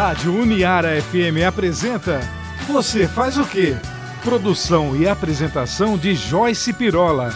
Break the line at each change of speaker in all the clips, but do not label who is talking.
Rádio Uniara FM apresenta Você faz o quê? Produção e apresentação de Joyce Pirola.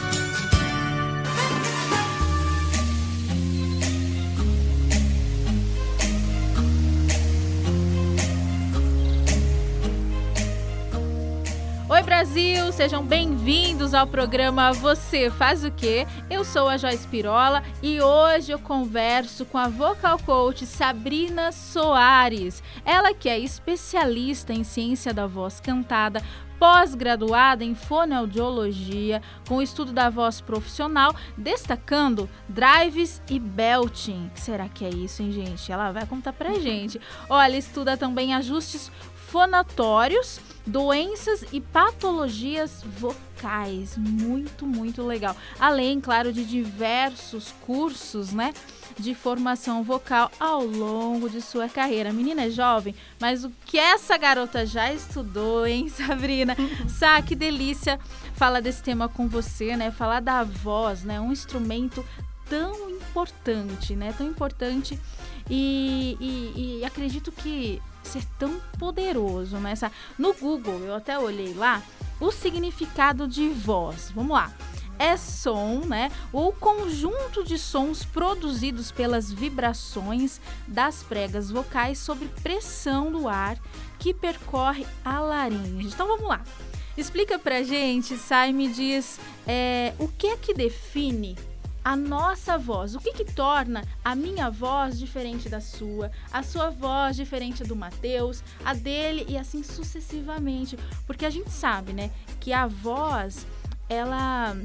Brasil, sejam bem-vindos ao programa Você Faz o Quê? Eu sou a Joyce Pirola e hoje eu converso com a vocal coach Sabrina Soares. Ela que é especialista em ciência da voz cantada, pós-graduada em fonoaudiologia, com estudo da voz profissional, destacando drives e belting. Será que é isso, hein, gente? Ela vai contar pra gente. Olha, estuda também ajustes fonatórios, doenças e patologias vocais. Muito, muito legal. Além, claro, de diversos cursos, né? De formação vocal ao longo de sua carreira. A menina é jovem, mas o que essa garota já estudou, hein, Sabrina? Sá, que delícia falar desse tema com você, né? Falar da voz, né? Um instrumento tão importante, né? Tão importante e, e, e acredito que ser tão poderoso nessa. Né? No Google, eu até olhei lá, o significado de voz. Vamos lá. É som, né? O conjunto de sons produzidos pelas vibrações das pregas vocais sob pressão do ar que percorre a laringe. Então vamos lá. Explica pra gente, Sai, me diz é, o que é que define a nossa voz. O que, que torna a minha voz diferente da sua, a sua voz diferente do Mateus, a dele e assim sucessivamente. Porque a gente sabe, né, que a voz, ela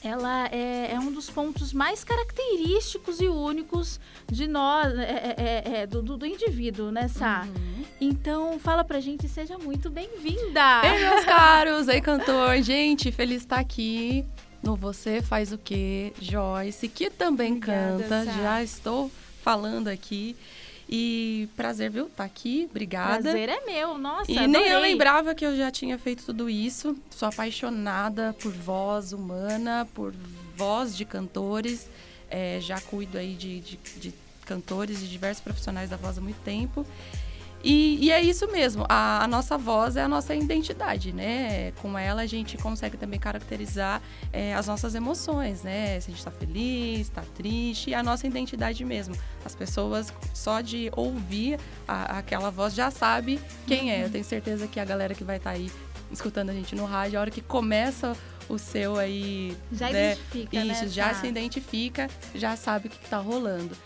ela é, é, um dos pontos mais característicos e únicos de nós, é, é, é, é do, do, indivíduo, né, Sá? Uhum. Então, fala pra gente e seja muito bem-vinda!
Ei, meus caros! Ei, cantor! Gente, feliz estar aqui no Você Faz o Quê, Joyce, que também Obrigada, canta. Sá. Já estou falando aqui. E prazer, viu? Tá aqui, obrigada.
Prazer é meu, nossa.
E
adorei.
nem eu lembrava que eu já tinha feito tudo isso. Sou apaixonada por voz humana, por voz de cantores. É, já cuido aí de, de, de cantores e diversos profissionais da voz há muito tempo. E, e, é isso mesmo, a, a, nossa voz é a nossa identidade, né? Com ela a gente consegue também caracterizar é, as nossas emoções, né? Se a gente está feliz, está triste, e a nossa identidade mesmo. As pessoas, só de ouvir a, aquela voz, já sabe quem é. Eu tenho certeza que a galera que vai estar tá aí escutando a gente no rádio, a hora que começa o seu aí.
Já né? identifica.
Isso,
né?
já tá. se identifica, já sabe o que está rolando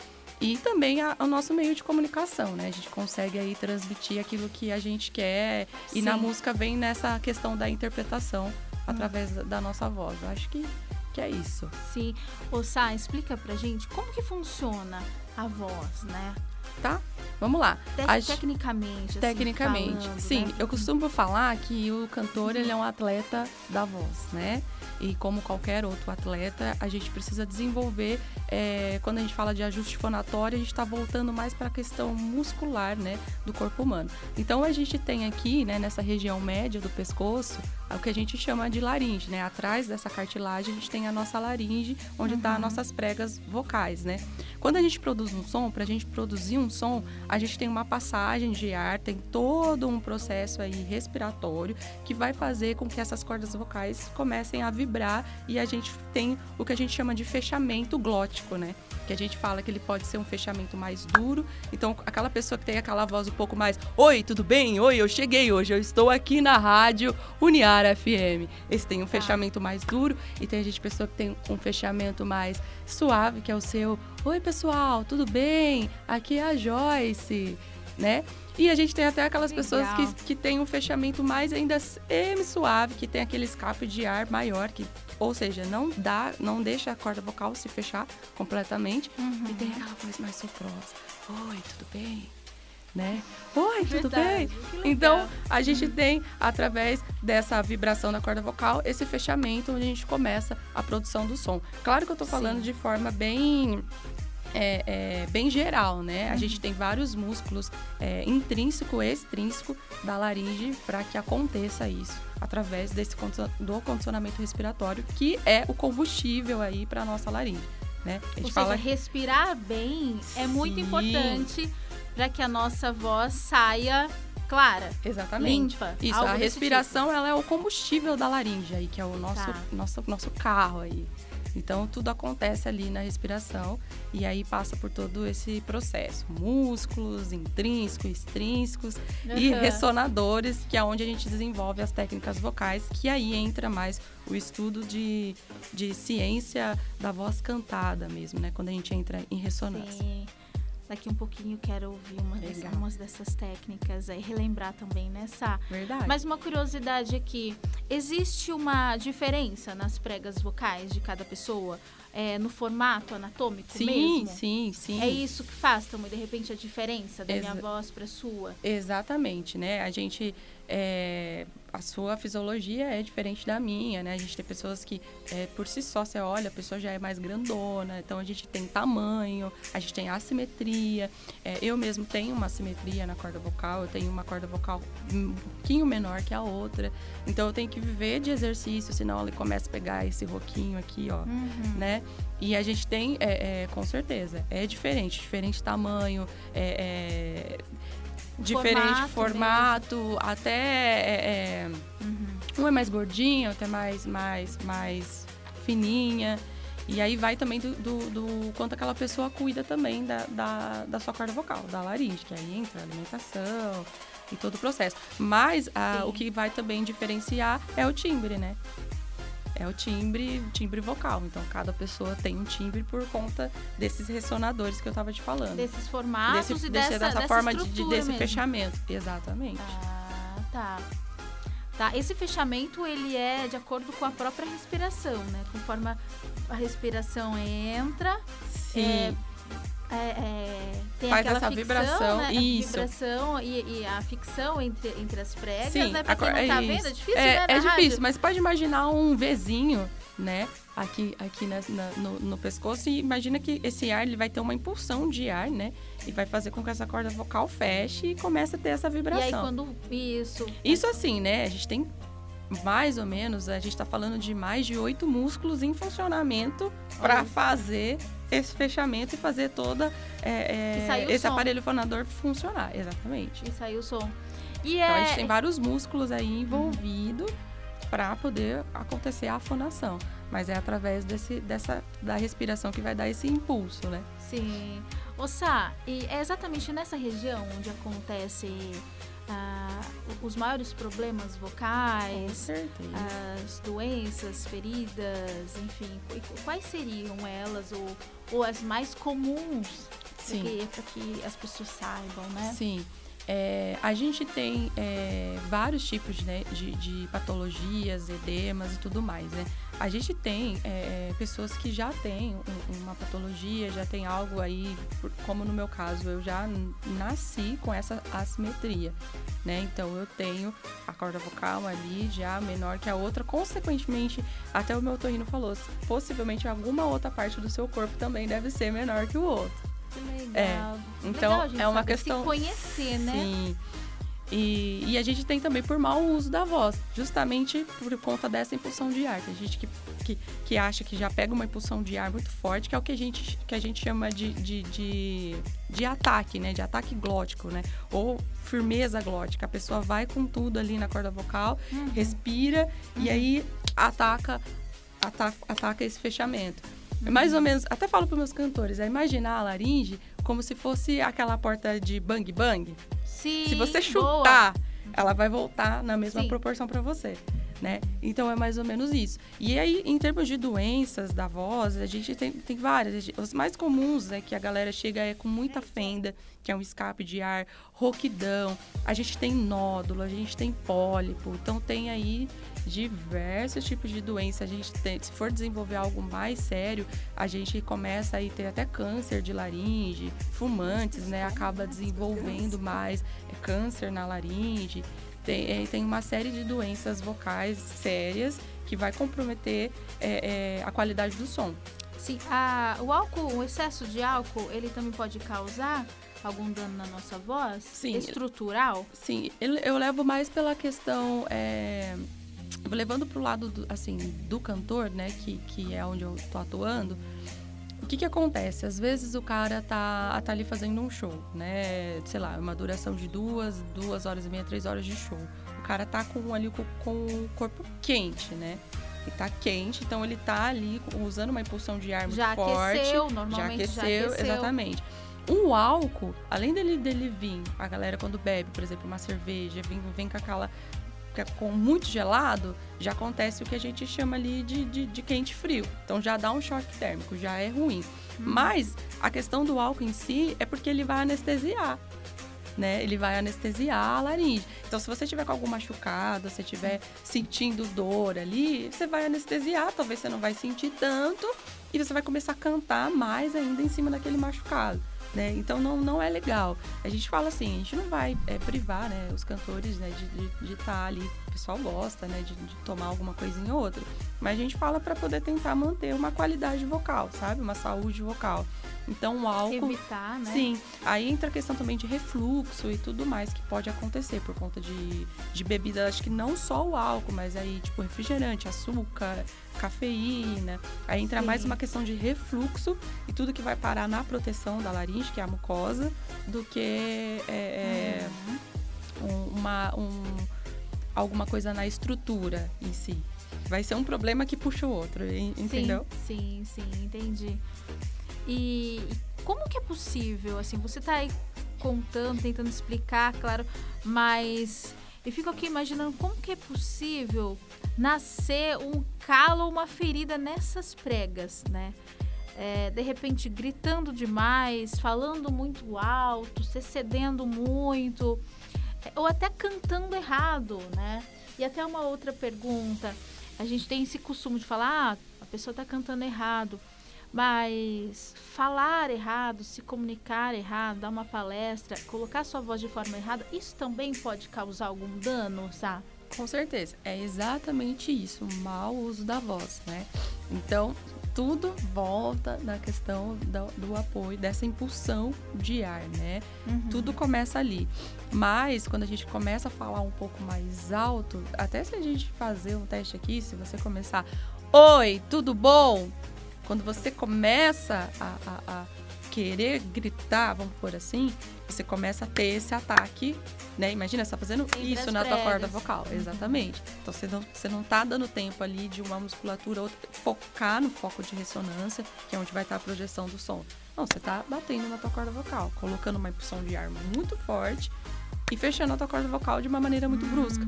e também a, o nosso meio de comunicação, né? A gente consegue aí transmitir aquilo que a gente quer Sim. e na música vem nessa questão da interpretação através hum. da nossa voz. Eu acho que, que é isso.
Sim. Ô Sá, explica pra gente como que funciona a voz, né?
Tá? Vamos lá.
Te As... Tecnicamente. Assim,
tecnicamente.
Falando,
Sim,
né?
eu costumo falar que o cantor ele é um atleta da voz, né? E como qualquer outro atleta, a gente precisa desenvolver. É, quando a gente fala de ajuste fonatório, a gente está voltando mais para a questão muscular, né, do corpo humano. Então a gente tem aqui, né, nessa região média do pescoço, o que a gente chama de laringe, né? Atrás dessa cartilagem a gente tem a nossa laringe, onde está uhum. as nossas pregas vocais, né? Quando a gente produz um som, para a gente produzir um som, a gente tem uma passagem de ar, tem todo um processo aí respiratório que vai fazer com que essas cordas vocais comecem a vibrar e a gente tem o que a gente chama de fechamento glótico, né? Que a gente fala que ele pode ser um fechamento mais duro. Então, aquela pessoa que tem aquela voz um pouco mais: Oi, tudo bem? Oi, eu cheguei hoje, eu estou aqui na rádio Uniar FM. Esse tem um tá. fechamento mais duro e tem a gente pessoa que tem um fechamento mais suave, que é o seu Oi, pessoal, tudo bem? Aqui é a Joyce, né? E a gente tem até aquelas Legal. pessoas que, que tem um fechamento mais ainda semi-suave, que tem aquele escape de ar maior, que, ou seja, não dá, não deixa a corda vocal se fechar completamente. Uhum. E tem aquela voz mais soprosa. Oi, tudo bem? Né? Oi, tudo Verdade, bem? Então, a gente tem, através dessa vibração da corda vocal, esse fechamento onde a gente começa a produção do som. Claro que eu tô falando Sim. de forma bem é, é, bem geral, né? A gente tem vários músculos é, intrínseco e extrínseco da laringe para que aconteça isso através desse do condicionamento respiratório, que é o combustível aí para nossa laringe, né?
Ou seja, respirar bem é muito importante para que a nossa voz saia clara.
Exatamente.
Limpa.
Isso, a respiração ela é o combustível da laringe aí, que é o nosso,
Tá.
nosso, nosso carro aí. Então tudo acontece ali na respiração e aí passa por todo esse processo. Músculos, intrínsecos, extrínsecos e
Aham.
ressonadores, que é onde a gente desenvolve as técnicas vocais, que aí entra mais o estudo de, de ciência da voz cantada mesmo, né? Quando a gente entra em ressonância.
Sim. Daqui um pouquinho quero ouvir uma dessas,
Legal.
umas dessas técnicas aí, relembrar também, né, Sá?
Verdade.
Mas uma curiosidade aqui, existe uma diferença nas pregas vocais de cada pessoa? É, no formato anatômico
sim,
mesmo?
sim, sim.
É isso que faz também, de repente, a diferença da minha
Exa-
voz para sua?
Exatamente, né? A gente. é, a sua fisiologia é diferente da minha, né? A gente tem pessoas que, é, por si só, você olha, a pessoa já é mais grandona, então a gente tem tamanho, a gente tem assimetria. É, eu mesmo tenho uma assimetria na corda vocal, eu tenho uma corda vocal um pouquinho menor que a outra. Então eu tenho que viver de exercício, senão ela começa a pegar esse roquinho aqui, ó
Uhum.
né? E a gente tem, é, é, com certeza, é diferente, diferente tamanho, é, é, diferente
Formato
formato, até é, é,
Uhum.
um é mais gordinho, outro é mais, mais, mais fininha. E aí vai também do, do, do quanto aquela pessoa cuida também da, da, da sua corda vocal, da laringe, que aí entra a alimentação e todo o processo. Mas ah,
Sim.
o que vai também diferenciar é o timbre, né? É o timbre, timbre vocal. Então, cada pessoa tem um timbre por conta desses ressonadores que eu tava te falando.
Desses formatos
Desse-
e
desse-
dessa,
dessa forma de, de- desse
mesmo.
fechamento. Exatamente.
Ah, tá. Tá, esse fechamento ele é de acordo com a própria respiração, né? Conforme a, a respiração entra,
Sim.
é, é, é, tem
Faz
aquela
essa
ficção,
vibração,
né?
isso.
Vibração e, e a ficção entre, entre as pregas,
Sim,
né? Pra quem não tá
é
vendo, é difícil,
é,
né?
é
na
difícil,
rádio?
mas pode imaginar um Vzinho, né? Aqui, aqui na- na- no, no pescoço e imagina que esse ar ele vai ter uma impulsão de ar, né? E vai fazer com que essa corda vocal feche e comece a ter essa
E
vibração.
aí quando. Isso.
Isso assim, né? A gente tem mais ou menos, a gente tá falando de mais de oito músculos em funcionamento para fazer esse fechamento e fazer toda é, é, esse
som.
aparelho fonador funcionar. Exatamente.
E saiu o som. E
Então a
é.
gente tem vários músculos aí envolvidos para poder acontecer a fonação. Mas é através desse, dessa, da respiração que vai dar esse impulso, né?
Sim. Ô Sá, e é exatamente nessa região onde acontece ah, os maiores problemas vocais, as doenças, feridas, enfim, qu- quais seriam elas ou, ou as mais comuns
Sim.
para que as pessoas saibam, né?
Sim. É, a gente tem é, vários tipos né, de, de patologias, edemas e tudo mais, né? A gente tem é, pessoas que já têm um- uma patologia, já tem algo aí, como no meu caso, eu já nasci com essa assimetria, né? Então eu tenho a corda vocal ali já menor que a outra, consequentemente, até o meu torrino falou, possivelmente alguma outra parte do seu corpo também deve ser menor que o outro.
Legal.
É, então,
Legal
é uma questão-
Se conhecer, né?
Sim. E, e a gente tem também por mau uso da voz, justamente por conta dessa impulsão de ar. Tem gente que, que, que acha que já pega uma impulsão de ar muito forte, que é o que a gente, que a gente chama de, de, de, de ataque, né? De ataque glótico, né? Ou firmeza glótica. A pessoa vai com tudo ali na corda vocal,
Uhum.
respira e aí ataca, ataca, ataca esse fechamento. É Mais ou menos, até falo para meus cantores, é imaginar a laringe como se fosse aquela porta de bang bang.
Sim,
Se você
boa.
chutar, ela vai voltar na mesma
Sim.
proporção para você, né? Então é mais ou menos isso. E aí, em termos de doenças da voz, a gente tem, tem várias. Os mais comuns é que a galera chega é com muita fenda, que é um escape de ar, roquidão. A gente tem nódulo, a gente tem pólipo. Então tem aí diversos tipos de doença. A gente tem, se for desenvolver algo mais sério, a gente começa aí ter até câncer de laringe, fumantes, né? Acaba desenvolvendo mais é, câncer na laringe. Tem, é, tem uma série de doenças vocais sérias que vai comprometer é, é, a qualidade do som.
Sim, a- o álcool, o excesso de álcool, ele também pode causar algum dano na nossa voz?
Sim.
Estrutural?
Sim, eu, eu levo mais pela questão. É, levando pro lado do, assim, do cantor, né? Que, que é onde eu tô atuando. O que que acontece? Às vezes o cara tá, tá ali fazendo um show, né? Sei lá, uma duração de duas, duas horas e meia, três horas de show. O cara tá com ali com, com o corpo quente, né? Ele tá quente, então ele tá ali usando uma impulsão de ar muito
já
forte.
Aqueceu, normalmente
já aqueceu,
já aqueceu.
exatamente. O álcool, além dele, dele vir, a galera quando bebe, por exemplo, uma cerveja, vem, vem com aquela. Com muito gelado, já acontece o que a gente chama ali de, de, de quente frio. Então já dá um choque térmico, já é ruim.
Hum.
Mas a questão do álcool em si é porque ele vai anestesiar. Né? Ele vai anestesiar a laringe. Então, se você tiver com algum machucado, se estiver sentindo dor ali, você vai anestesiar. Talvez você não vai sentir tanto e você vai começar a cantar mais ainda em cima daquele machucado. Né? Então não, não é legal. A gente fala assim, a gente não vai é, privar né, os cantores né, de estar tá ali. O pessoal gosta né, de, de, tomar alguma coisinha ou outra. Mas a gente fala para poder tentar manter uma qualidade vocal, sabe? Uma saúde vocal. Então o álcool.
Evitar, né?
Sim. Aí entra a questão também de refluxo e tudo mais que pode acontecer por conta de, de bebida. Acho que não só o álcool, mas aí, tipo, refrigerante, açúcar, cafeína. Aí entra Sim. mais uma questão de refluxo e tudo que vai parar na proteção da laringe, que é a mucosa, do que é, uhum. uma, um, alguma coisa na estrutura em si. Vai ser um problema que puxa o outro, entendeu?
Sim, sim, sim entendi. E como que é possível, assim, você está aí contando, tentando explicar, claro, mas eu fico aqui imaginando como que é possível nascer um calo ou uma ferida nessas pregas, né? É, de repente gritando demais, falando muito alto, se excedendo muito, é, ou até cantando errado, né? E até uma outra pergunta, a gente tem esse costume de falar, ah, a pessoa está cantando errado. Mas falar errado, se comunicar errado, dar uma palestra, colocar sua voz de forma errada, isso também pode causar algum dano, sabe?
Com certeza. É exatamente isso, o mau uso da voz, né? Então, tudo volta na questão do, do, apoio, dessa impulsão de ar, né? Uhum. Tudo começa ali. Mas, quando a gente começa a falar um pouco mais alto, até se a gente fazer um teste aqui, se você começar, Oi, tudo bom? Quando você começa a, a, a querer gritar, vamos por assim, você começa a ter esse ataque, né? Imagina, você tá fazendo Entre isso na tua corda vocal. Uhum. Exatamente. Então você não, você não tá dando tempo ali de uma musculatura outra, focar no foco de ressonância, que é onde vai estar a projeção do som. Não, você tá batendo na tua corda vocal, colocando uma impulsão de ar muito forte e fechando a tua corda vocal de uma maneira muito brusca,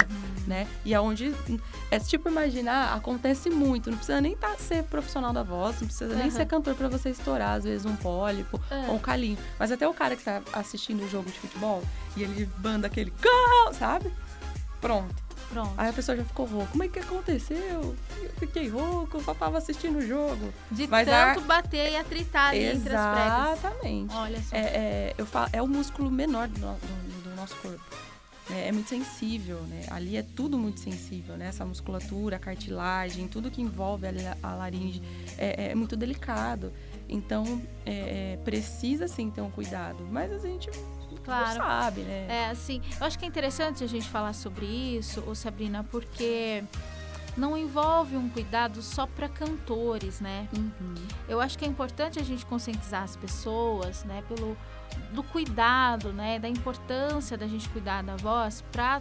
né? E aonde é tipo imaginar, acontece muito, não precisa nem tá, ser profissional da voz, não precisa uhum. nem ser cantor para você estourar às vezes um pólipo uhum. ou um calinho, mas até o cara que tá assistindo o jogo de futebol e ele banda aquele, sabe? Pronto.
Pronto.
Aí a pessoa já ficou rouca. Como é que aconteceu? Eu fiquei rouco, só tava assistindo o jogo.
De Mas tanto a... bater e atritar ali
Exatamente.
entre as pregas.
Exatamente.
Olha só.
É, é, eu falo, é o músculo menor do, do, do nosso corpo. É, é, muito sensível, né? Ali é tudo muito sensível, né? Essa musculatura, a cartilagem, tudo que envolve a, a laringe é, é, muito delicado. Então, é, é, precisa sim ter um cuidado. Mas a gente claro. não sabe, né?
É, assim, eu acho que é interessante a gente falar sobre isso, ô Sabrina, porque não envolve um cuidado só para cantores, né? Uhum. Eu acho que é importante a gente conscientizar as pessoas, né, pelo do cuidado, né, da importância da gente cuidar da voz para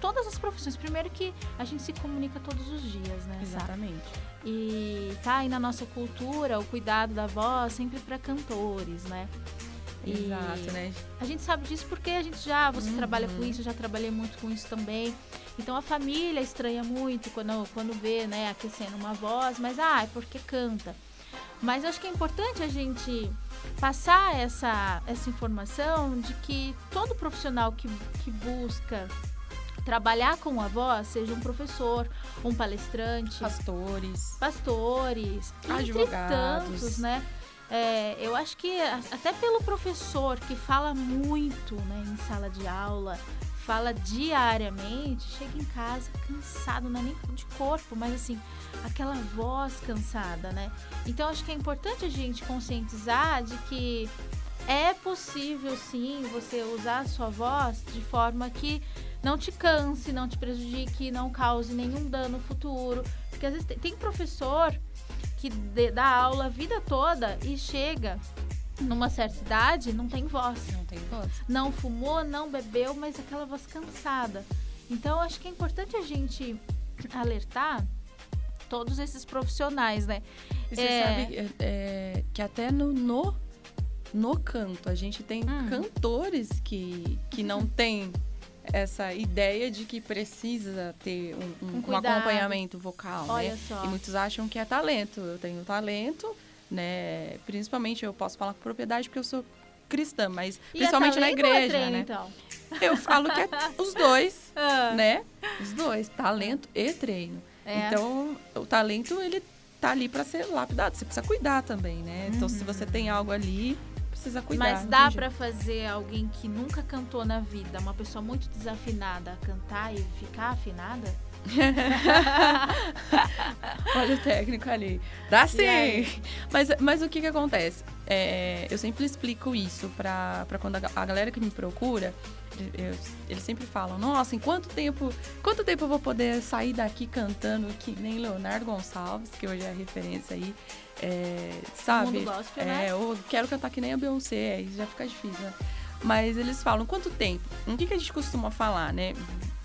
todas as profissões. Primeiro que a gente se comunica todos os dias, né?
Exatamente.
Sabe? E tá aí na nossa cultura o cuidado da voz sempre para cantores, né?
E Exato, né?
A gente sabe disso porque a gente já, você uhum. trabalha com isso, eu já trabalhei muito com isso também. Então a família estranha muito quando, quando vê, né, aquecendo uma voz, mas ah, é porque canta. Mas acho que é importante a gente passar essa, essa informação de que todo profissional que, que busca trabalhar com a voz, seja um professor, um palestrante,
pastores,
pastores, advogados, tantos, né? É, eu acho que até pelo professor que fala muito né, em sala de aula, fala diariamente, chega em casa cansado, não é nem de corpo, mas assim, aquela voz cansada, né? Então acho que é importante a gente conscientizar de que é possível sim você usar a sua voz de forma que não te canse, não te prejudique, não cause nenhum dano futuro. Porque às vezes tem professor que dá aula a vida toda e chega numa certa idade, não tem voz.
Não tem voz.
Não fumou, não bebeu, mas aquela voz cansada. Então, acho que é importante a gente alertar todos esses profissionais, né?
E você é... sabe é, é, que até no, no, no, canto, a gente tem hum. cantores que, que não tem essa ideia de que precisa ter um, um, um, um acompanhamento vocal,
Olha
né?
Só.
E muitos acham que é talento. Eu tenho talento, né? Principalmente eu posso falar com propriedade porque eu sou cristã, mas
e
principalmente na igreja,
treino,
né?
Então?
Eu falo que é os dois,
ah.
né? Os dois, talento e treino.
É.
Então, o talento ele tá ali para ser lapidado. Você precisa cuidar também, né? Então, se você tem algo ali, precisa cuidar.
Mas dá para fazer alguém que nunca cantou na vida, uma pessoa muito desafinada, cantar e ficar afinada?
Olha o técnico ali. Dá sim! Mas, mas o que que acontece? É, eu sempre explico isso para quando a, a, galera que me procura, eu, eles sempre falam, nossa, em quanto tempo, quanto tempo eu vou poder sair daqui cantando que nem Leonardo Gonçalves, que hoje é a referência aí, é, sabe?
Gospel,
é,
né?
eu quero cantar que nem a Beyoncé, aí já fica difícil, né? Mas eles falam, quanto tempo? O que, que a gente costuma falar, né?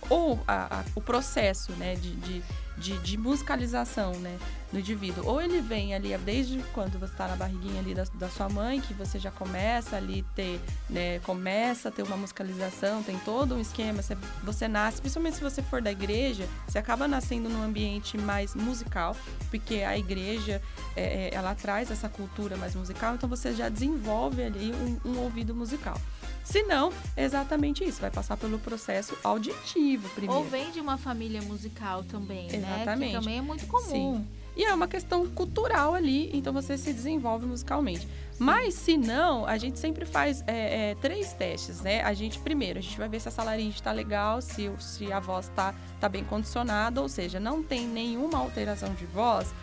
Ou a, a, o processo né, de, de, de, de, musicalização né, no indivíduo. Ou ele vem ali desde quando você está na barriguinha ali da, da, sua mãe, que você já começa ali ter, né, começa a ter uma musicalização, tem todo um esquema, você, você nasce, principalmente se você for da igreja, você acaba nascendo num ambiente mais musical, porque a igreja, é, é ela traz essa cultura mais musical, então você já desenvolve ali um, um ouvido musical. Se não, é exatamente isso. Vai passar pelo processo auditivo primeiro.
Ou vem de uma família musical também,
exatamente.
né? Que também é muito comum.
Sim. E é uma questão cultural ali, então você se desenvolve musicalmente. Mas se não, a gente sempre faz é, é, três testes, né? A gente, primeiro, a gente vai ver se a salaringe está legal, se, se a voz está tá bem condicionada, ou seja, não tem nenhuma alteração de voz,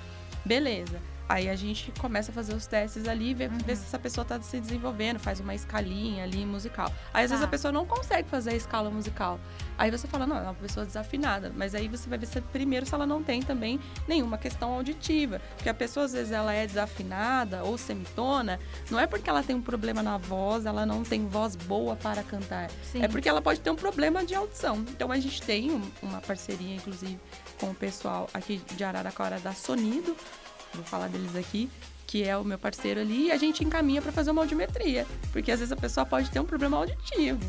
beleza. Aí a gente começa a fazer os testes ali, ver, uhum. ver se essa pessoa está se desenvolvendo, faz uma escalinha ali musical. Aí às vezes a tá. pessoa não consegue fazer a escala musical. Aí você fala, não, é uma pessoa desafinada. Mas aí você vai ver se primeiro se ela não tem também nenhuma questão auditiva. Porque a pessoa às vezes ela é desafinada ou semitona, não é porque ela tem um problema na voz, ela não tem voz boa para cantar. Sim. É porque ela pode ter um problema de audição. Então a gente tem uma parceria, inclusive, com o pessoal aqui de Araraquara da Sonido vou falar deles aqui, que é o meu parceiro ali, e a gente encaminha para fazer uma audiometria, porque às vezes a pessoa pode ter um problema auditivo.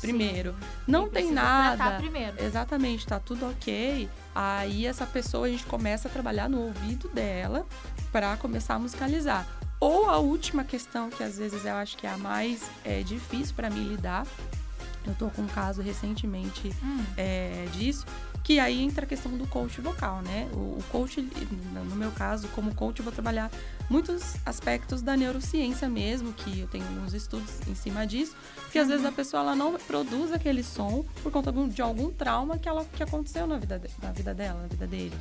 Primeiro, Sim. não tem nada.
Primeiro.
Exatamente, tá tudo ok. Aí essa pessoa a gente começa a trabalhar no ouvido dela para começar a musicalizar. Ou a última questão, que às vezes eu acho que é a mais é, difícil para mim lidar, eu tô com um caso recentemente hum. é, disso, que aí entra a questão do coach vocal, né? O, coach, no meu caso, como coach, eu vou trabalhar muitos aspectos da neurociência mesmo, que eu tenho alguns estudos em cima disso, porque às vezes a pessoa ela não produz aquele som por conta de algum trauma que, ela, que aconteceu na vida, na vida dela, na vida dele.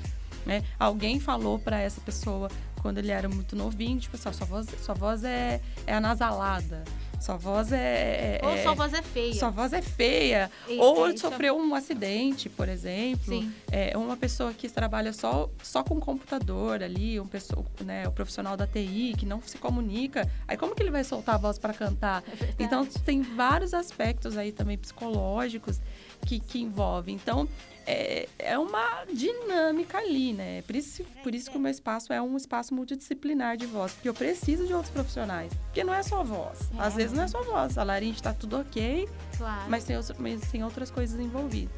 Né? Alguém falou para essa pessoa quando ele era muito novinho, tipo assim, sua voz, sua voz é, é anasalada. Sua voz é,
é. Ou sua voz é feia.
Sua voz é feia. E, ou sofreu um acidente, por exemplo.
Sim.
É uma pessoa que trabalha só, só com computador ali, um pessoa, né, o profissional da TI que não se comunica. Aí como que ele vai soltar a voz para cantar?
É
então tem vários aspectos aí também psicológicos que, que envolvem. Então, é, é uma dinâmica ali, né? Por isso, por isso que o meu espaço é um espaço multidisciplinar de voz, porque eu preciso de outros profissionais. Porque não é só voz. É. Às vezes não é só voz. A laringe está tudo
ok, claro.
mas, tem, mas tem outras coisas envolvidas.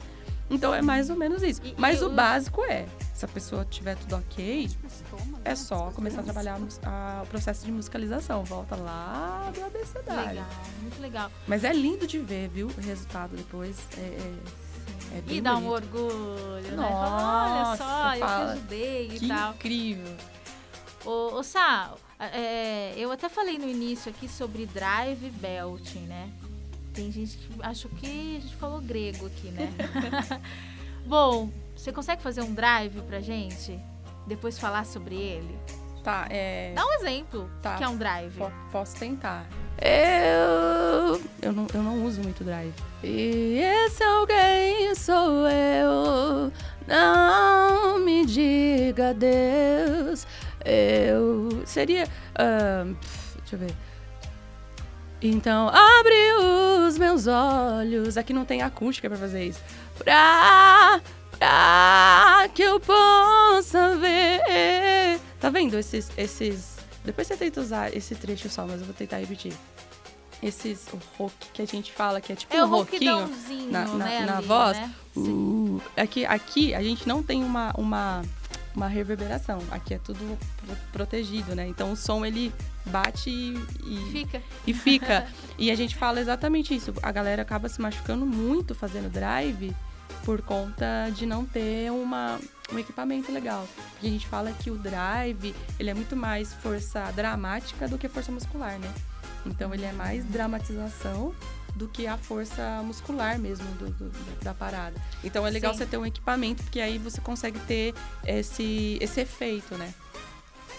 Então é mais ou menos isso. E, mas e o eu... básico é, se a pessoa tiver tudo ok, é só começar a trabalhar a, o processo de musicalização. Volta lá do abecedário.
Legal, muito legal.
Mas é lindo de ver, viu? O resultado depois. É, é é
e dá um orgulho,
Nossa,
né? Olha só, eu te ajudei
que
e tal.
incrível.
Ô, ô Sá, é, eu até falei no início aqui sobre drive belting, né? Tem gente que acha que a gente falou grego aqui, né? Bom, você consegue fazer um drive pra gente? Depois falar sobre ele?
Tá, é.
Dá um exemplo tá. que é um drive. P
posso tentar. Eu. Eu não, eu não uso muito drive. E esse alguém sou eu. Não me diga Deus. Eu seria. Uh, deixa eu ver. Então, abre os meus olhos. Aqui não tem acústica para fazer isso. Pra, pra que eu possa ver. Tá vendo esses, esses. Depois você tenta usar esse trecho só, mas eu vou tentar repetir. Esses o rock que a gente fala que é tipo
é
um roquinho
na, na,
né, na
ali,
voz.
Né?
Uh, aqui, aqui a gente não tem uma, uma uma reverberação. Aqui é tudo protegido, né? Então o som ele bate e, e
fica.
E fica. e a gente fala exatamente isso. A galera acaba se machucando muito fazendo drive por conta de não ter uma, um equipamento legal. Porque a gente fala que o drive, ele é muito mais força dramática do que força muscular, né? Então ele é mais dramatização do que a força muscular mesmo do, do, da parada. Então é legal Sim. você ter um equipamento, porque aí você consegue ter esse, esse efeito, né?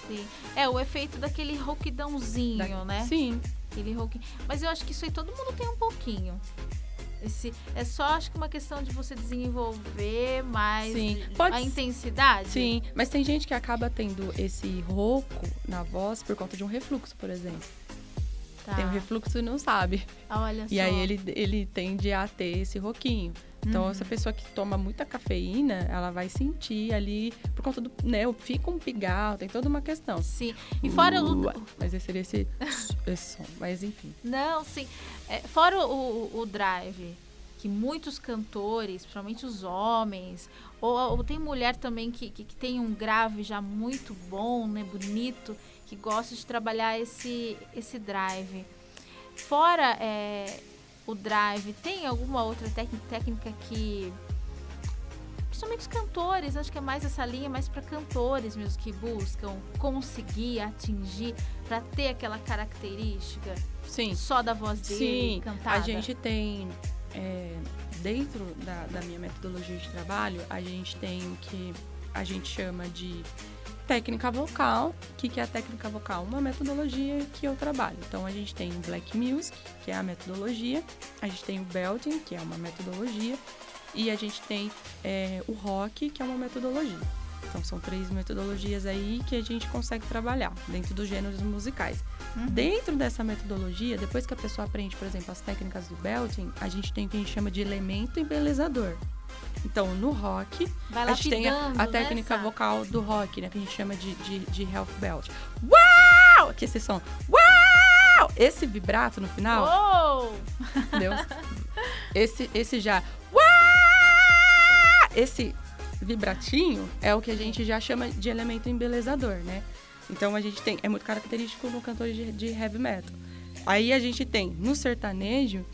Sim. É, o efeito daquele rouquidãozinho, da... né?
Sim.
Aquele rouqui... Mas eu acho que isso aí todo mundo tem um pouquinho. Esse, é só acho que uma questão de você desenvolver mais Sim. A intensidade.
Sim, mas tem gente que acaba tendo esse rouco na voz por conta de um refluxo, por exemplo. Tá. Tem um refluxo e não sabe.
Olha
e
só.
aí ele, ele tende a ter esse roquinho. Então, uhum. essa pessoa que toma muita cafeína, ela vai sentir ali, por conta do. Né, fica um pigarro, tem toda uma questão.
Sim. E fora
uh, o. Mas esse seria esse, esse som. Mas enfim.
Não, sim. É, fora o, o drive, que muitos cantores, principalmente os homens, ou, ou tem mulher também que, que, que, tem um grave já muito bom, né, bonito, que gosta de trabalhar esse, esse drive. Fora é, o drive, tem alguma outra técnica que. Principalmente os cantores, acho que é mais essa linha, mais para cantores mesmo que buscam conseguir atingir, para ter aquela característica
Sim.
só da voz dele
Sim.
cantada.
A gente tem. É, dentro da, da minha metodologia de trabalho, a gente tem o que a gente chama de técnica vocal. O que, que é a técnica vocal? Uma metodologia que eu trabalho. Então, a gente tem o Black Music, que é a metodologia. A gente tem o Belting, que é uma metodologia. E a gente tem é, o Rock, que é uma metodologia. Então, são três metodologias aí que a gente consegue trabalhar dentro dos gêneros musicais. Uhum. Dentro dessa metodologia, depois que a pessoa aprende, por exemplo, as técnicas do belting, a gente tem o que a gente chama de elemento embelezador. Então, no rock,
a
gente tem a, a
né,
técnica vocal do rock, né? Que a gente chama de, de, de health belt. Uau! Aqui esse som. Uau! Esse vibrato no final.
Uou!
Esse, esse já. Uau! Esse vibratinho é o que a gente já chama de elemento embelezador, né? Então a gente tem. É muito característico no cantor de, de heavy metal. Aí a gente tem no sertanejo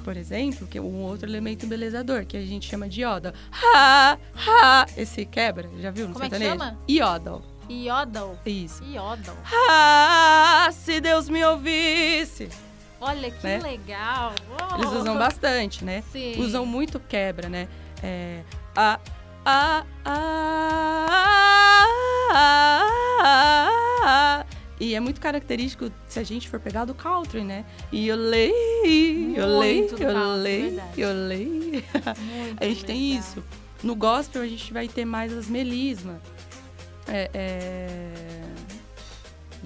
por exemplo, que é um outro elemento embelezador, que a gente chama de iodal. Ha, ha, esse quebra, já viu no
Como
sertanejo?
É que chama?
Iodal.
Iodal?
Isso.
Iodal.
Ah, se Deus me ouvisse.
Olha que né? legal.
Eles usam bastante, né?
Sim.
Usam muito quebra, né? É, a, a, a, e é muito característico, se a gente for pegar, do country, né? E eu leio, eu leio, eu leio, eu leio. A gente tem isso. No gospel, a gente vai ter mais as melismas. É, é...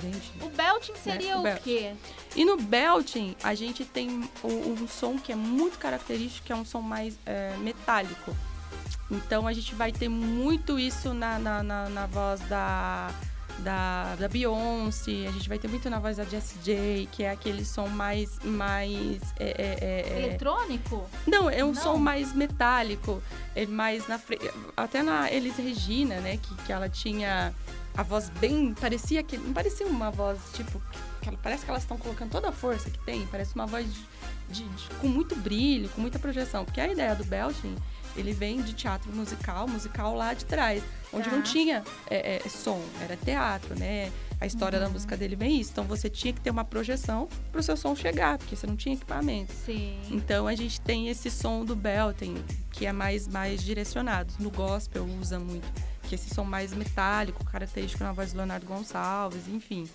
Gente, o belting né? seria né? o, o quê?
E no belting, a gente tem um, um, som que é muito característico, que é um som mais é, metálico. Então, a gente vai ter muito isso na, na, na, na voz da da, da Beyoncé, a gente vai ter muito na voz da Jessie J, que é aquele som mais. mais é, é,
é, é Eletrônico?
Não, é um Não. som mais metálico. É mais na frente. Até na Elis Regina, né? Que, que ela tinha a voz bem. Parecia que. Não parecia uma voz tipo. Que ela, parece que elas estão colocando toda a força que tem. Parece uma voz de, de, de, com muito brilho, com muita projeção. Porque a ideia do Belting ele vem de teatro musical, musical lá de trás, onde tá. não tinha é, é, som, era teatro, né? A história uhum. da música dele vem isso. Então você tinha que ter uma projeção para o seu som chegar, porque você não tinha equipamento.
Sim.
Então a gente tem esse som do belting, que é mais, mais direcionado. No gospel usa muito, que é esse som mais metálico, característico na voz do Leonardo Gonçalves, enfim.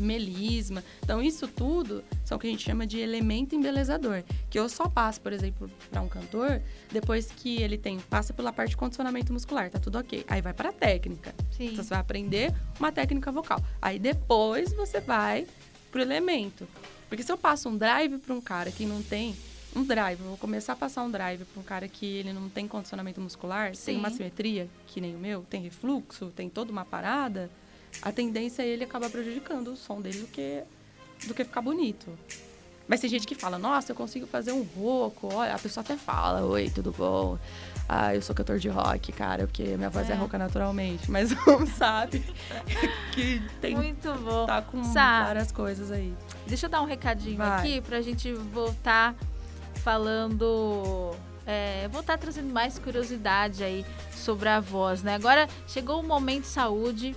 Melisma. Então, isso tudo são o que a gente chama de elemento embelezador. Que eu só passo, por exemplo, para um cantor, depois que ele tem, passa pela parte de condicionamento muscular, tá tudo ok. Aí vai para a técnica. Sim. Então, você vai aprender uma técnica vocal. Aí depois você vai pro elemento. Porque se eu passo um drive para um cara que não tem um drive, eu vou começar a passar um drive para um cara que ele não tem condicionamento muscular, Sim. tem uma simetria, que nem o meu, tem refluxo, tem toda uma parada, a tendência é ele acabar prejudicando o som dele do que, do que ficar bonito. Mas tem gente que fala, nossa, eu consigo fazer um rouco. Olha, a pessoa até fala, oi, tudo bom? Ah, eu sou cantor de rock, cara, porque minha voz é, é rouca naturalmente. Mas não sabe que tem.
Muito bom.
Tá com várias coisas aí.
Deixa eu dar um recadinho Vai. aqui pra gente voltar falando. É, voltar trazendo mais curiosidade aí sobre a voz, né? Agora chegou o momento saúde.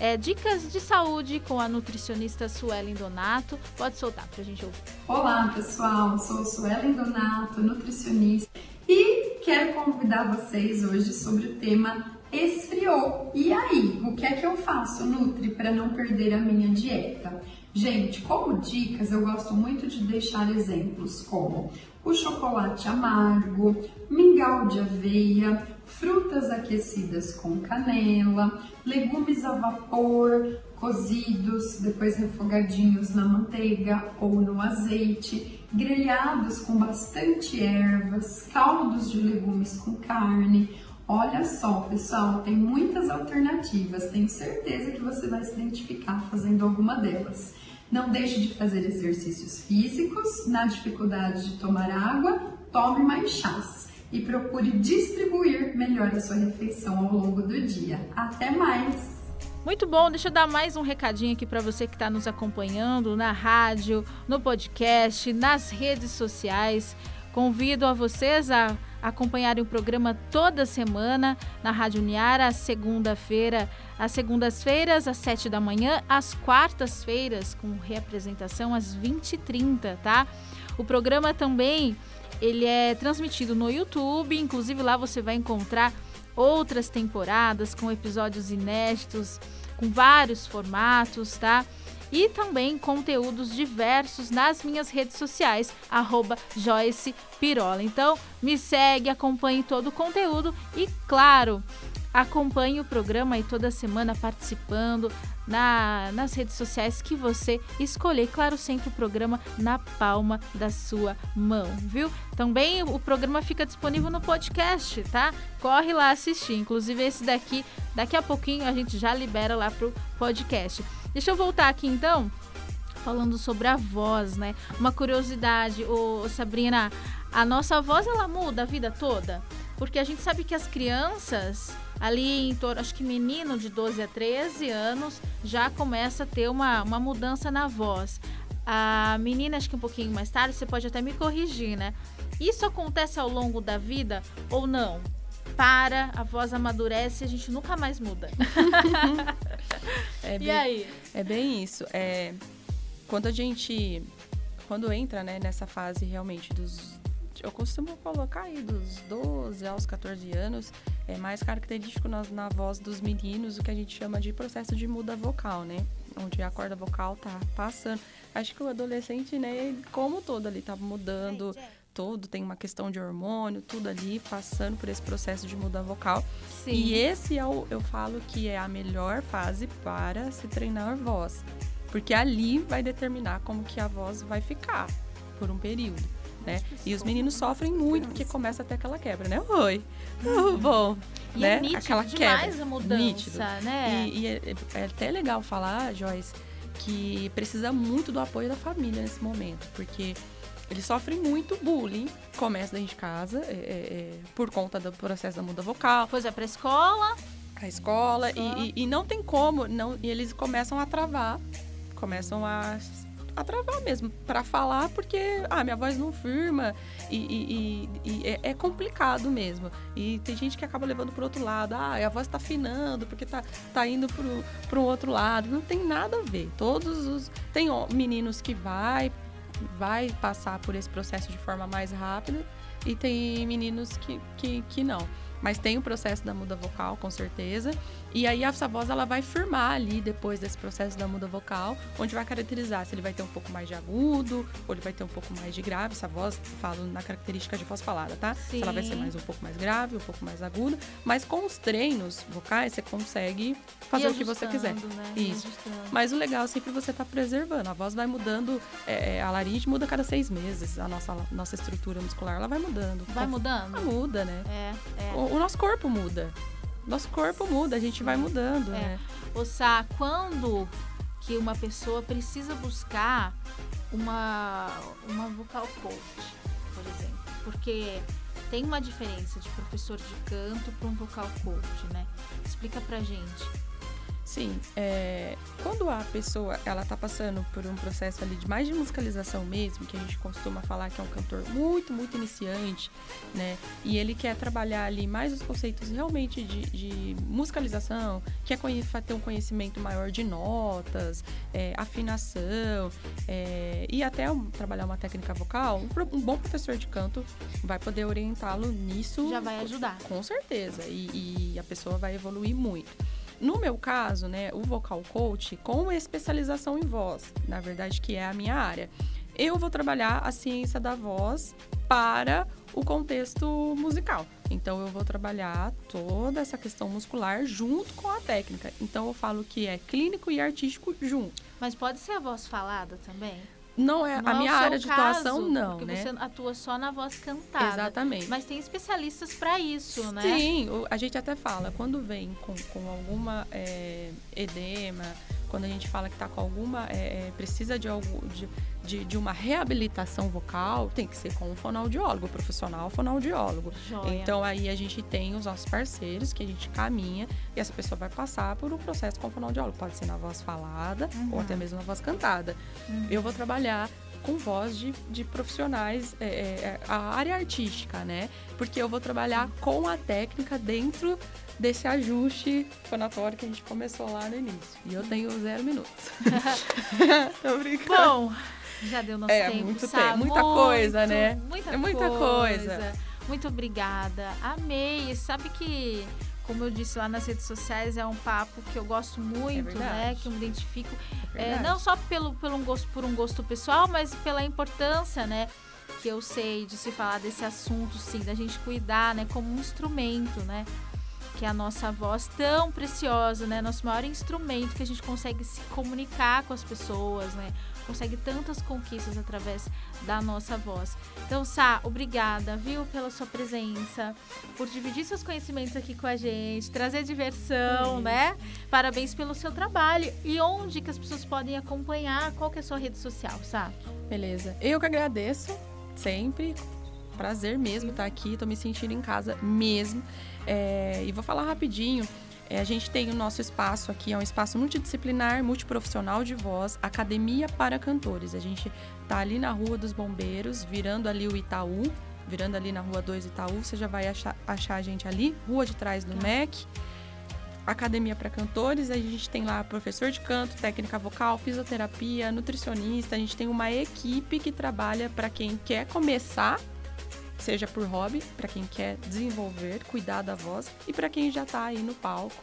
É, dicas de saúde com a nutricionista Suelen Donato. Pode soltar pra gente ouvir.
Olá, pessoal. Sou Suelen Donato, nutricionista. E quero convidar vocês hoje sobre o tema esfriou. E aí, o que é que eu faço, Nutri, para não perder a minha dieta? Gente, como dicas, eu gosto muito de deixar exemplos como o chocolate amargo, mingau de aveia, frutas aquecidas com canela, legumes a vapor, cozidos, depois refogadinhos na manteiga ou no azeite, grelhados com bastante ervas, caldos de legumes com carne. Olha só, pessoal, tem muitas alternativas. Tenho certeza que você vai se identificar fazendo alguma delas. Não deixe de fazer exercícios físicos. Na dificuldade de tomar água, tome mais chás e procure distribuir melhor a sua refeição ao longo do dia. Até mais!
Muito bom, deixa eu dar mais um recadinho aqui para você que está nos acompanhando na rádio, no podcast, nas redes sociais. Convido a vocês a acompanharem o programa toda semana na Rádio Uniara, segunda-feira, às segundas-feiras, às 7 da manhã, às quartas-feiras, com reapresentação às 20h30, tá? O programa também ele é transmitido no YouTube, inclusive lá você vai encontrar outras temporadas com episódios inéditos, com vários formatos, tá? E também conteúdos diversos nas minhas redes sociais, arroba Joyce Pirola. Então, me segue, acompanhe todo o conteúdo e, claro, acompanhe o programa aí toda semana participando na, nas redes sociais que você escolher. Claro, sempre o programa na palma da sua mão, viu? Também o programa fica disponível no podcast, tá? Corre lá assistir. Inclusive, esse daqui, daqui a pouquinho a gente já libera lá pro podcast. Deixa eu voltar aqui então, falando sobre a voz, né? Uma curiosidade, ô, Sabrina, a nossa voz ela muda a vida toda? Porque a gente sabe que as crianças ali em torno, acho que menino de 12 a 13 anos já começa a ter uma, uma mudança na voz. A menina, acho que um pouquinho mais tarde, você pode até me corrigir, né? Isso acontece ao longo da vida ou não? Para, a voz amadurece e a gente nunca mais muda.
É bem, e aí? É bem isso. É, quando a gente. Quando entra né, nessa fase realmente dos. Eu costumo colocar aí dos 12 aos 14 anos, é mais característico na, na voz dos meninos o que a gente chama de processo de muda vocal, né? Onde a corda vocal tá passando. Acho que o adolescente, né, como todo ali, tá mudando todo, tem uma questão de hormônio, tudo ali passando por esse processo de muda vocal. Sim. E esse é o, eu falo que é a melhor fase para se treinar voz, porque ali vai determinar como que a voz vai ficar por um período. Né? E os meninos sofrem muito porque começa até aquela quebra, né? Oi, uhum. bom,
e
né?
É aquela quebra, a mudança, nítido. né?
E, e é, é, até legal falar, Joyce, que precisa muito do apoio da família nesse momento, porque eles sofrem muito bullying, começa dentro de casa, é, é, é, por conta do processo da muda vocal.
Pois é, pra escola.
A escola, escola. E, e, e, não tem como, não, e eles começam a travar, começam a, a travar mesmo, para falar, porque, ah, minha voz não firma, e, e é, é, complicado mesmo. E tem gente que acaba levando pro outro lado, ah, a voz tá afinando, porque tá, tá indo pro, pro outro lado. Não tem nada a ver. Todos os. Tem meninos que vai vai passar por esse processo de forma mais rápida e tem meninos que, que, que não. mas tem o processo da muda vocal, com certeza. E aí essa voz ela vai firmar ali depois desse processo da muda vocal, onde vai caracterizar se ele vai ter um pouco mais de agudo, ou ele vai ter um pouco mais de grave. Essa voz, falo na característica de voz falada, tá? Sim. Se ela vai ser mais um pouco mais grave, um pouco mais aguda. Mas com os treinos vocais, você consegue fazer o que você quiser. Né? Isso. Mas o legal é sempre você estar tá preservando. A voz vai mudando, é, é, a laringe muda a cada seis meses. A nossa, nossa estrutura muscular ela vai mudando.
Vai mudando?
Ela muda, né? É, é. O, o nosso corpo muda nosso corpo muda, a gente vai mudando, é. né?
Sá, quando que uma pessoa precisa buscar uma, uma vocal coach, por exemplo? Porque tem uma diferença de professor de canto para um vocal coach, né? Explica pra gente.
Sim, é, quando a pessoa ela tá passando por um processo ali de mais de musicalização mesmo, que a gente costuma falar que é um cantor muito, muito iniciante, né? E ele quer trabalhar ali mais os conceitos realmente de, de musicalização, quer ter um conhecimento maior de notas, é, afinação, é, e até um, trabalhar uma técnica vocal, um, um, bom professor de canto vai poder orientá-lo nisso.
Já vai ajudar.
Com certeza, e, e a pessoa vai evoluir muito. No meu caso, né, o vocal coach com especialização em voz, na verdade que é a minha área. Eu vou trabalhar a ciência da voz para o contexto musical. Então eu vou trabalhar toda essa questão muscular junto com a técnica. Então eu falo que é clínico e artístico junto.
Mas pode ser a voz falada também?
Não é
não
a
é
minha área de
caso,
atuação, não.
Porque
né?
você atua só na voz cantada.
Exatamente.
Mas tem especialistas para isso, né?
Sim, a gente até fala, quando vem com, com alguma é, edema, quando a gente fala que está com alguma. É, é, precisa de, algo, de, de, de, uma reabilitação vocal, tem que ser com um fonoaudiólogo, profissional fonoaudiólogo. Joia. Então aí a gente tem os nossos parceiros que a gente caminha e essa pessoa vai passar por um processo com o fonoaudiólogo. Pode ser na voz falada uhum. ou até mesmo na voz cantada. Uhum. Eu vou trabalhar com voz de, de profissionais, é, é, é a área artística, né? Porque eu vou trabalhar com a técnica dentro desse ajuste fonatório que a gente começou lá no início. E eu tenho zero minutos.
Tô brincando. Bom, já deu nosso
é,
tempo,
muito tempo. Muita muito, coisa, né?
Muita
é muita coisa. coisa.
Muito obrigada. Amei. Sabe que como eu disse lá nas redes sociais, é um papo que eu gosto muito, é né? Que eu me identifico. É, não só pelo, pelo um gosto, por um gosto pessoal, mas pela importância, né? Que eu sei de se falar desse assunto, sim, da gente cuidar, né? Como um instrumento, né? Que é a nossa voz tão preciosa, né? Nosso maior instrumento que a gente consegue se comunicar com as pessoas, né? Consegue tantas conquistas através da nossa voz. Então, Sá, obrigada, viu, pela sua presença, por dividir seus conhecimentos aqui com a gente, trazer diversão, né? Parabéns pelo seu trabalho. E onde que as pessoas podem acompanhar? Qual que é a sua rede social, Sá?
Beleza. Eu que agradeço sempre prazer mesmo estar aqui, tô me sentindo em casa mesmo. É, e vou falar rapidinho. É, a gente tem o nosso espaço aqui, é um espaço multidisciplinar, multiprofissional de voz, academia para cantores. A gente tá ali na Rua dos Bombeiros, virando ali o Itaú, virando ali na Rua 2 Itaú, você já vai achar, achar a gente ali, rua de trás do MEC. Academia para Cantores, a gente tem lá professor de canto, técnica vocal, fisioterapia, nutricionista, a gente tem uma equipe que trabalha para quem quer começar seja por hobby, para quem quer desenvolver, cuidar da voz, e para quem já está aí no palco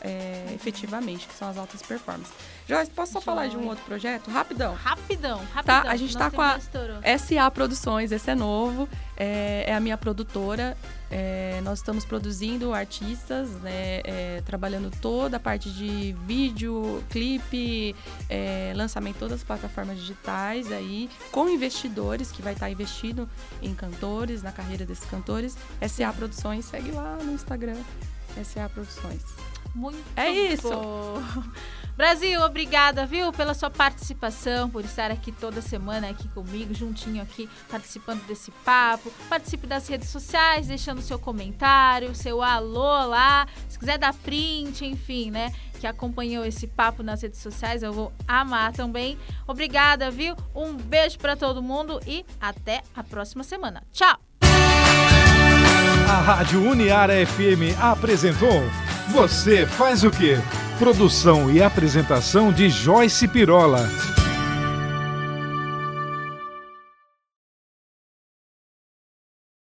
é, efetivamente, que são as altas performances. Joyce, posso só Joy. falar de um outro projeto? Rapidão.
Rapidão, rapidão.
Tá? A gente está com a SA Produções, esse é novo, é, é a minha produtora. É, nós estamos produzindo artistas, né, é, trabalhando toda a parte de vídeo, clipe, é, lançamento todas as plataformas digitais aí, com investidores que vai estar investindo em cantores, na carreira desses cantores. SA Produções, segue lá no Instagram, SA Produções.
Muito É isso. Bom. Brasil, obrigada, viu, pela sua participação, por estar aqui toda semana aqui comigo, juntinho aqui, participando desse papo. Participe das redes sociais, deixando seu comentário, seu alô lá. Se quiser dar print, enfim, né? Que acompanhou esse papo nas redes sociais, eu vou amar também. Obrigada, viu? Um beijo para todo mundo e até a próxima semana. Tchau!
A Rádio Uniara FM apresentou Você Faz o Quê? Produção e apresentação de Joyce Pirola.